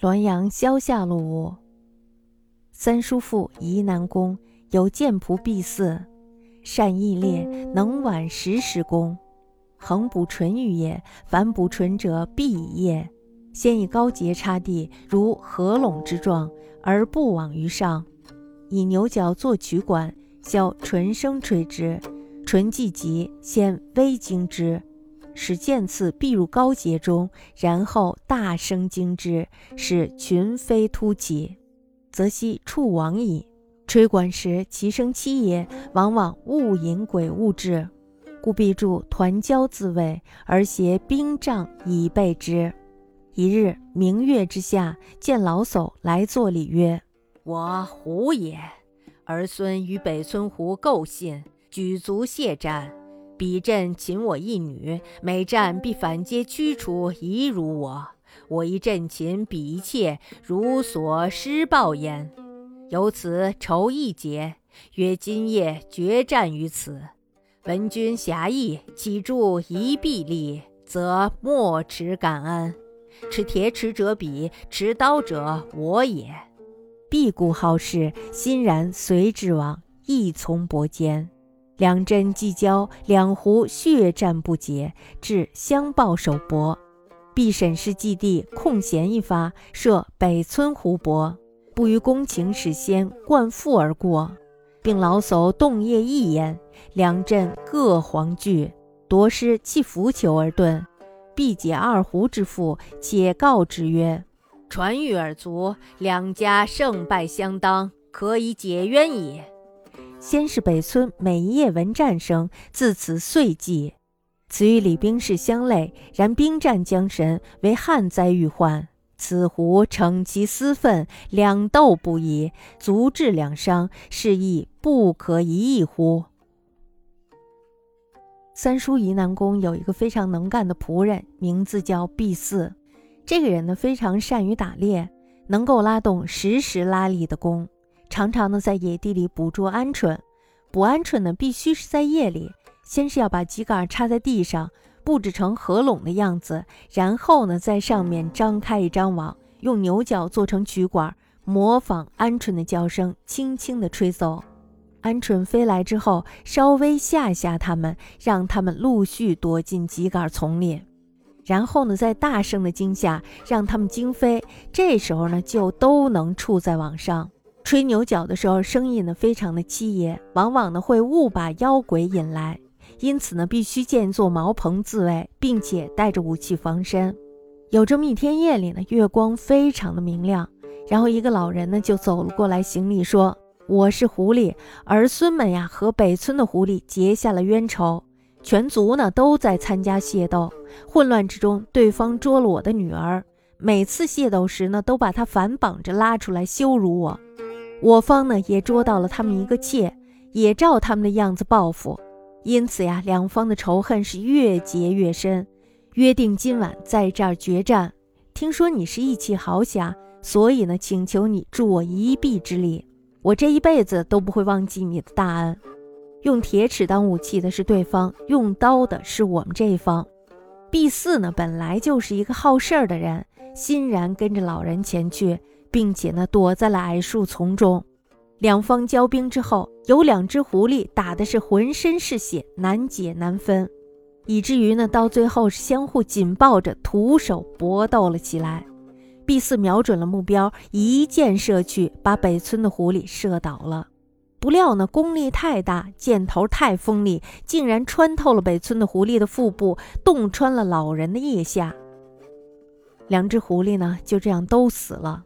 滦阳萧下路，三叔父宜南宫有剑仆婢四，善义烈，能挽十时弓。横补唇语也，凡补唇者必以业。先以高节插地，如合拢之状，而不往于上。以牛角作曲管，削唇声吹之。唇既急，先微惊之。使剑刺必入高节中，然后大声惊之，使群飞突起，则悉触亡矣。吹管时，其声凄也，往往误引鬼物至，故必助团交自卫，而携兵杖以备之。一日明月之下，见老叟来作礼曰：“我胡也，儿孙与北村胡构信，举足谢战。”彼阵擒我一女，每战必反皆驱除，疑辱我。我一阵擒彼一妾，如所施报焉。由此仇一结，曰今夜决战于此。闻君侠义，岂助一臂力，则莫持感恩。持铁尺者彼，持刀者我也。必固好事，欣然随之往，亦从薄间。两阵既交，两湖血战不竭，至相抱首搏。必审视计地，空闲一发，射北村湖泊。不于公情使先贯腹而过，并老叟洞夜一言。两阵各黄惧，夺师弃浮球而遁。必解二湖之腹，且告之曰：“传谕尔族，两家胜败相当，可以解冤矣。”先是北村每一夜闻战声，自此遂寂。此与李兵士相类，然兵战将神为旱灾欲患。此狐逞其私愤，两斗不已，足致两伤，是亦不可一议乎？三叔宜南宫有一个非常能干的仆人，名字叫毕四。这个人呢，非常善于打猎，能够拉动时时拉力的弓。常常呢，在野地里捕捉鹌鹑，捕鹌鹑呢，必须是在夜里。先是要把秸秆插在地上，布置成合拢的样子，然后呢，在上面张开一张网，用牛角做成曲管，模仿鹌鹑的叫声，轻轻地吹奏。鹌鹑飞来之后，稍微吓吓它们，让它们陆续躲进秸秆丛里，然后呢，再大声的惊吓，让它们惊飞。这时候呢，就都能触在网上。吹牛角的时候，声音呢非常的凄野，往往呢会误把妖鬼引来，因此呢必须建座茅棚自卫，并且带着武器防身。有这么一天夜里呢，月光非常的明亮，然后一个老人呢就走了过来行礼说：“我是狐狸，儿孙们呀和北村的狐狸结下了冤仇，全族呢都在参加械斗，混乱之中对方捉了我的女儿，每次械斗时呢都把她反绑着拉出来羞辱我。”我方呢也捉到了他们一个妾，也照他们的样子报复，因此呀，两方的仇恨是越结越深。约定今晚在这儿决战。听说你是义气豪侠，所以呢，请求你助我一臂之力。我这一辈子都不会忘记你的大恩。用铁尺当武器的是对方，用刀的是我们这一方。毕四呢，本来就是一个好事儿的人，欣然跟着老人前去。并且呢，躲在了矮树丛中。两方交兵之后，有两只狐狸打的是浑身是血，难解难分，以至于呢，到最后是相互紧抱着，徒手搏斗了起来。毕四瞄准了目标，一箭射去，把北村的狐狸射倒了。不料呢，功力太大，箭头太锋利，竟然穿透了北村的狐狸的腹部，洞穿了老人的腋下。两只狐狸呢，就这样都死了。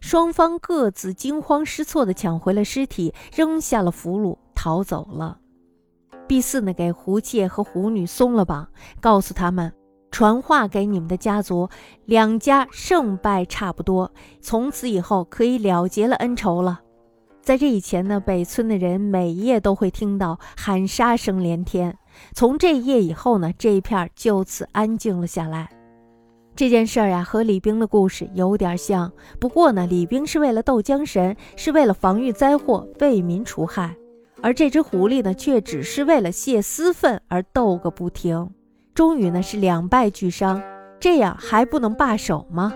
双方各自惊慌失措地抢回了尸体，扔下了俘虏，逃走了。毕四呢，给胡妾和胡女松了绑，告诉他们传话给你们的家族，两家胜败差不多，从此以后可以了结了恩仇了。在这以前呢，北村的人每夜都会听到喊杀声连天。从这一夜以后呢，这一片就此安静了下来。这件事儿呀，和李冰的故事有点像。不过呢，李冰是为了斗江神，是为了防御灾祸、为民除害；而这只狐狸呢，却只是为了泄私愤而斗个不停。终于呢，是两败俱伤。这样还不能罢手吗？